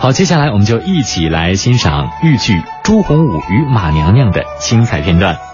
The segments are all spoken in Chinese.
好，接下来我们就一起来欣赏豫剧《朱洪武与马娘娘》的精彩片段。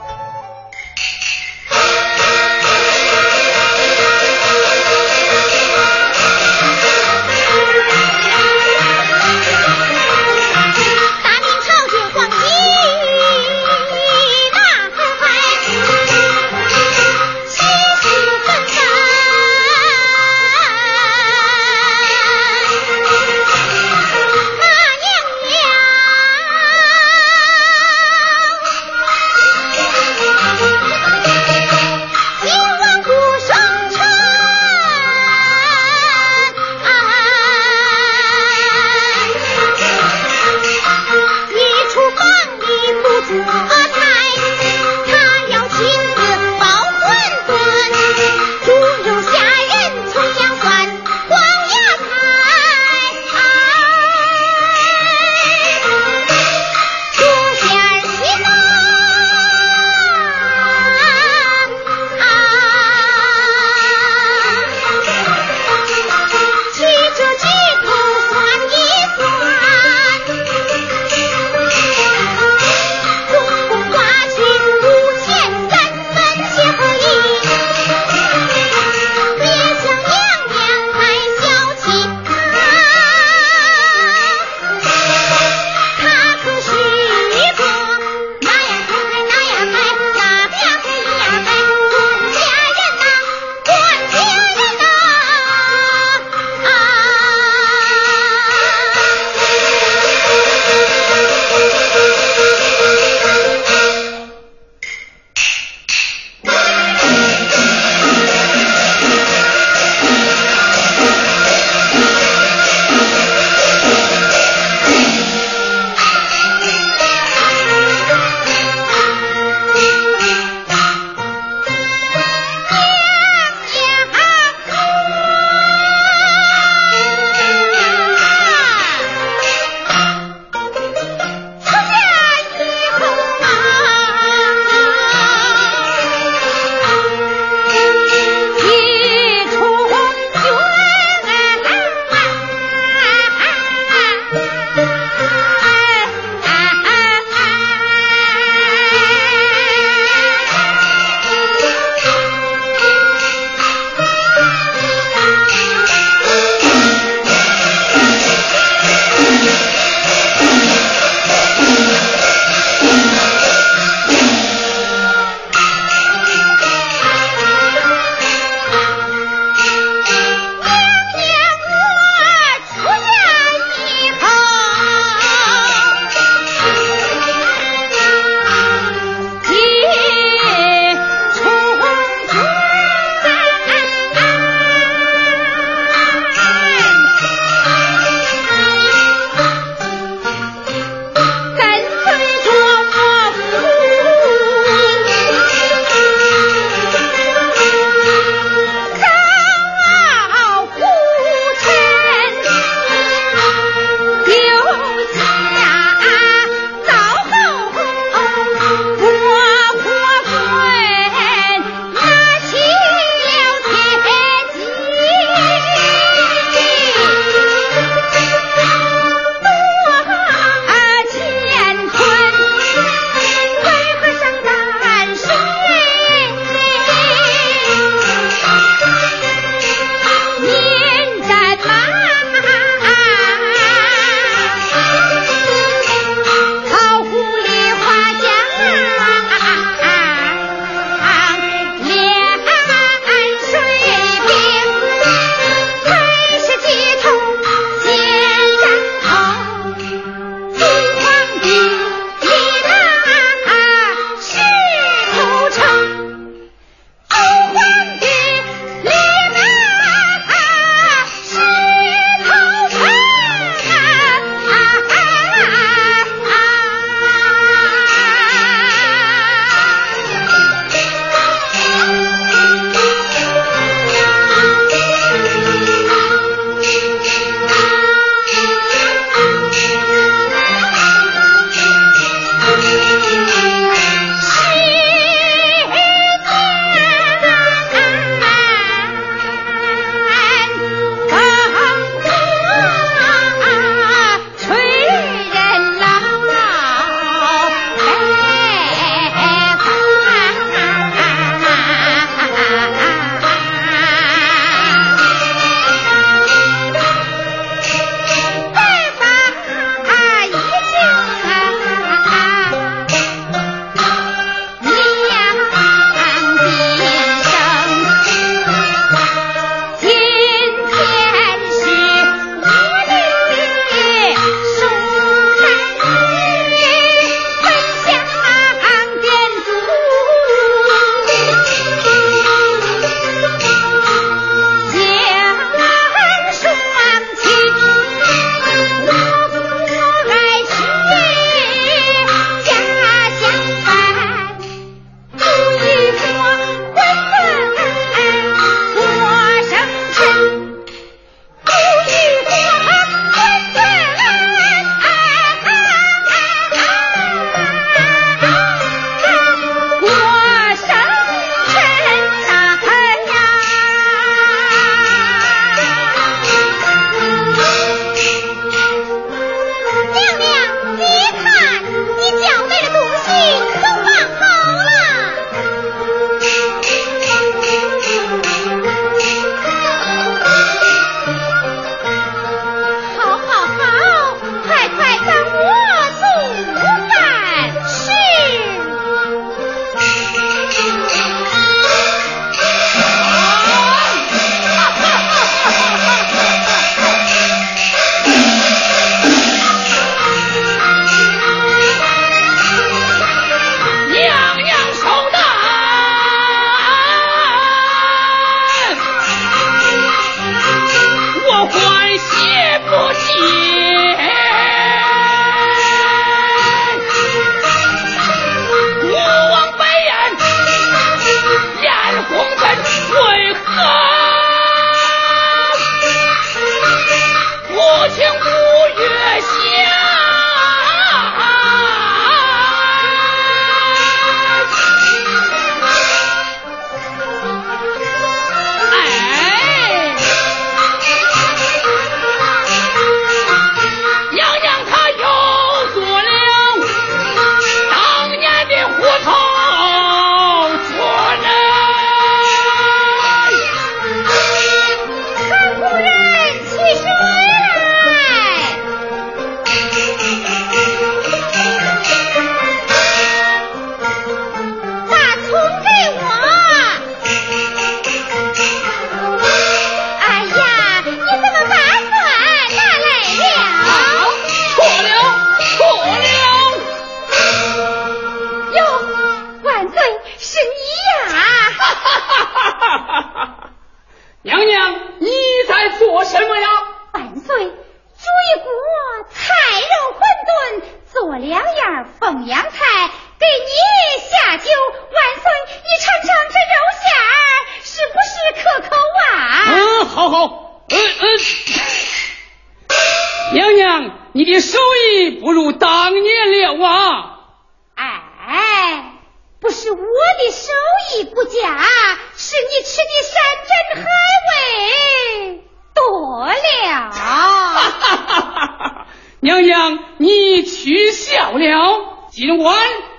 娘娘，你取笑了。今晚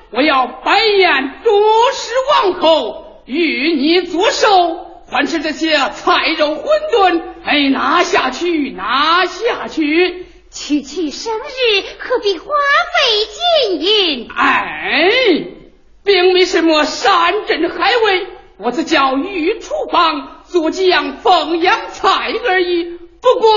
我要摆宴祝氏王后，与你作寿。凡吃这些菜肉馄饨，哎，拿下去，拿下去！区区生日，何必花费金银？哎，并没什么山珍海味，我只叫御厨房做几样凤阳菜而已。不过，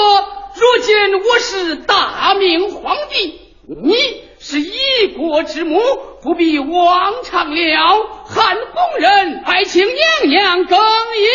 如今我是大明皇帝，你。是一国之母，不必妄唱了。汉宫人，还请娘娘更衣。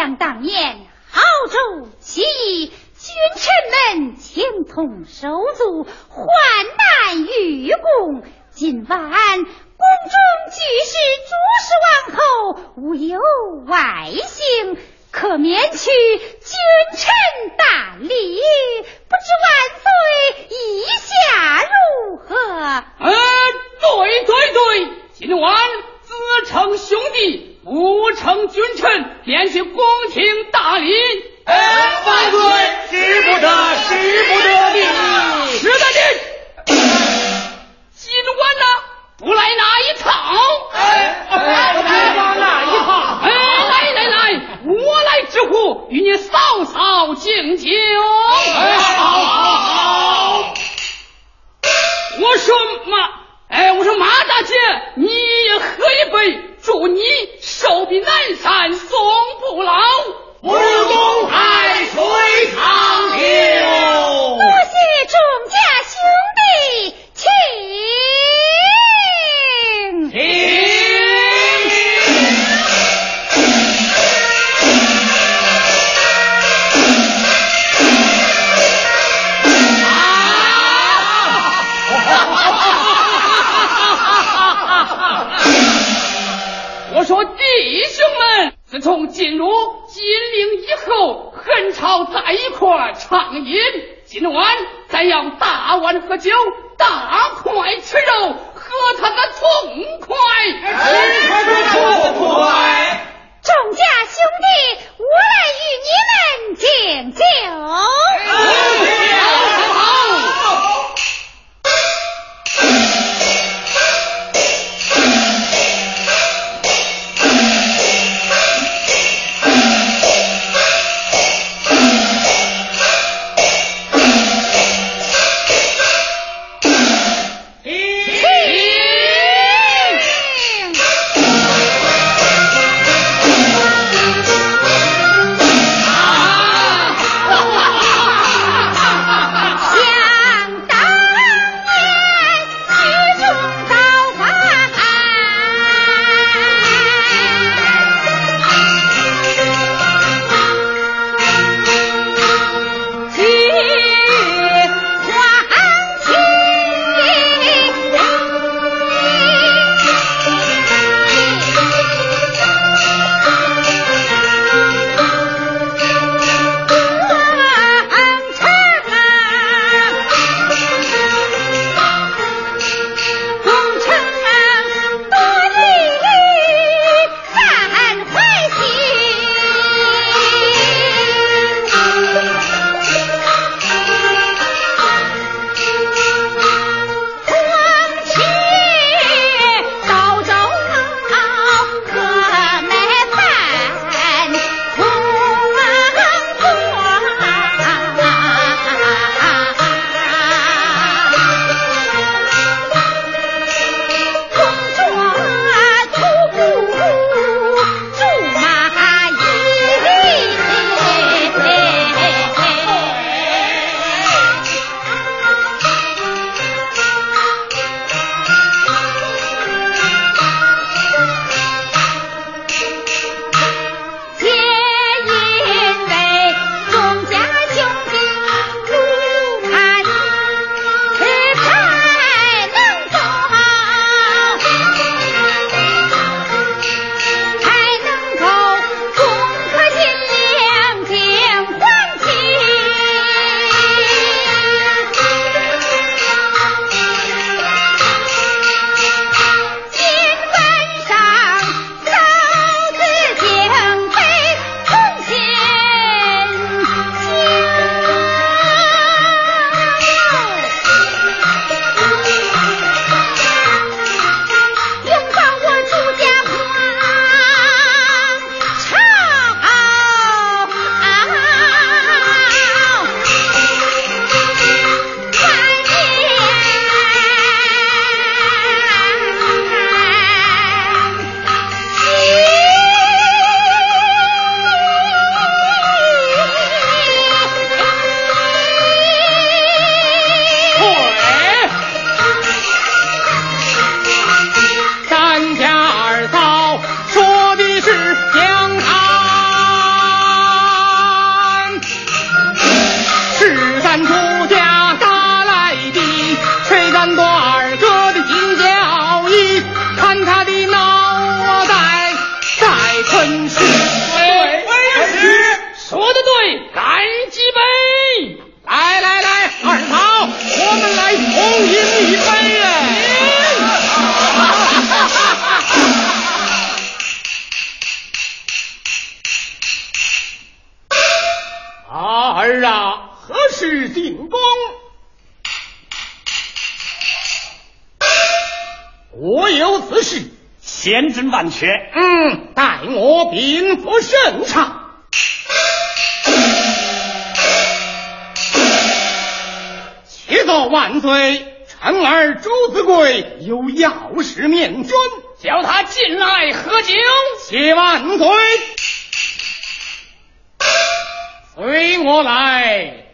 想当年豪州起义，君臣们情同手足，患难与共。今晚宫中举世诸事王后，无有外姓，可免去君臣大礼。不知万岁意下如何？呃，对对对，今晚自称兄弟。吴城君臣联系宫廷大礼。哎，万岁！使不得，使不得你，使得你。进入金陵以后，很朝在一块畅饮。今晚咱要大碗喝酒，大块吃肉，喝他个痛快！哎，痛快！众家兄弟，我来与你们敬酒。好，好。万确。嗯，待我禀赋圣上。启奏万岁，臣儿朱子贵有要事面君，叫他进来喝酒。谢万岁，随我来。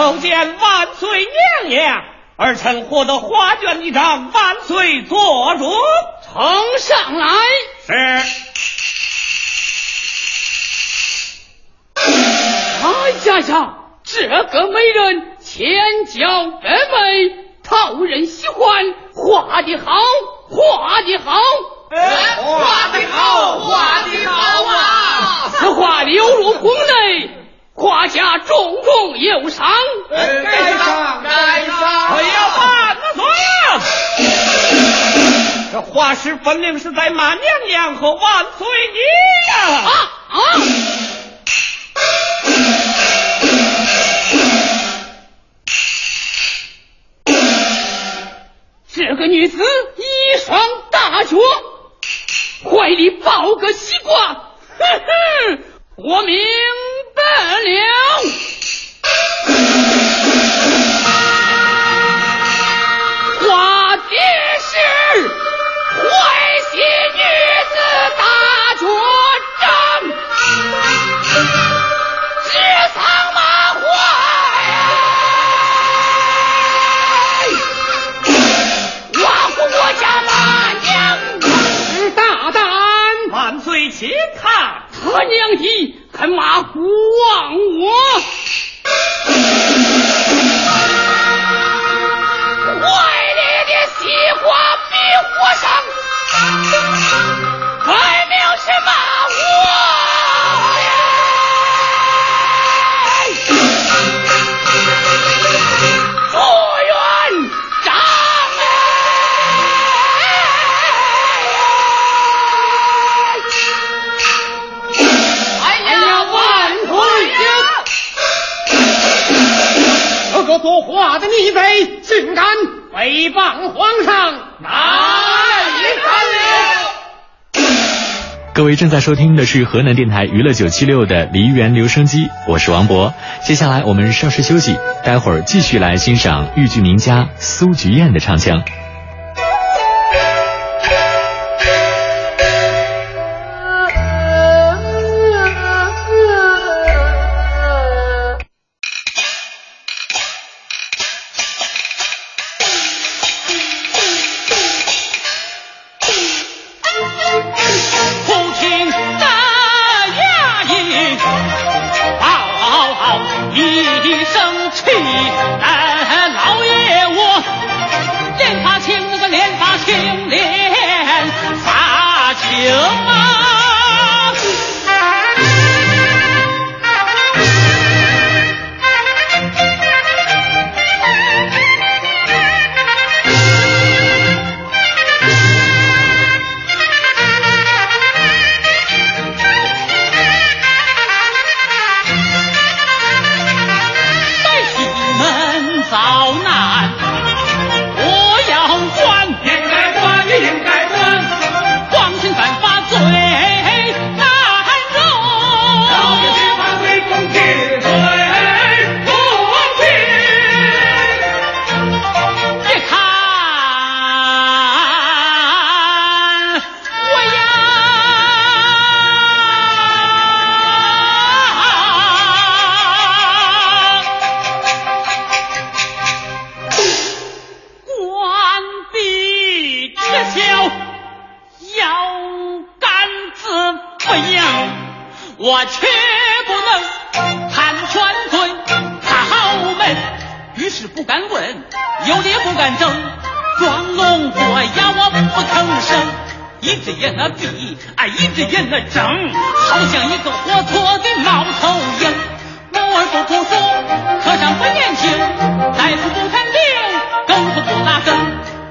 叩见万岁娘娘，儿臣获得画卷一张，万岁做主。呈上来。是。哎呀呀，这个美人千娇百媚，讨人喜欢，画的好，画的好，画的好，画的好啊！此画流入宫内。画家重重有赏，该上该上，可要万岁！这画师分明是在骂娘娘和万岁爷呀！啊啊！这个女子一双大脚，怀里抱个西瓜，哼哼，我明。白了，一棒皇上，哪里敢了？各位正在收听的是河南电台娱乐九七六的梨园留声机，我是王博。接下来我们稍事休息，待会儿继续来欣赏豫剧名家苏菊艳的唱腔。我却不能喊全尊豪门，于是不敢问，有理不敢争，装聋作哑我不吭声。一只眼那闭，啊一只眼那睁，好像一个活脱的猫头鹰。木儿不读书，和尚不念经，大不不看病，更是不拉更。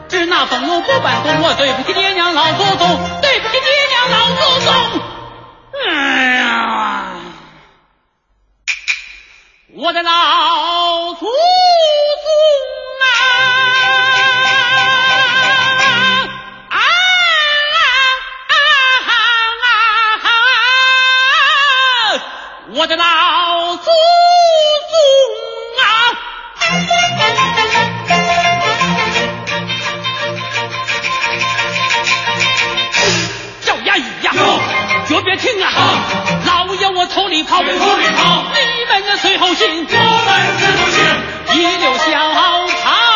只拿俸禄不办公，我对不起爹娘老祖宗，对不起爹娘老祖宗。哎呀！我的老祖宗啊！啊啊！我的老祖宗啊！叫衙役呀，绝别停啊！老爷我头里跑，头里跑你随后进，我们是后进，一溜小跑。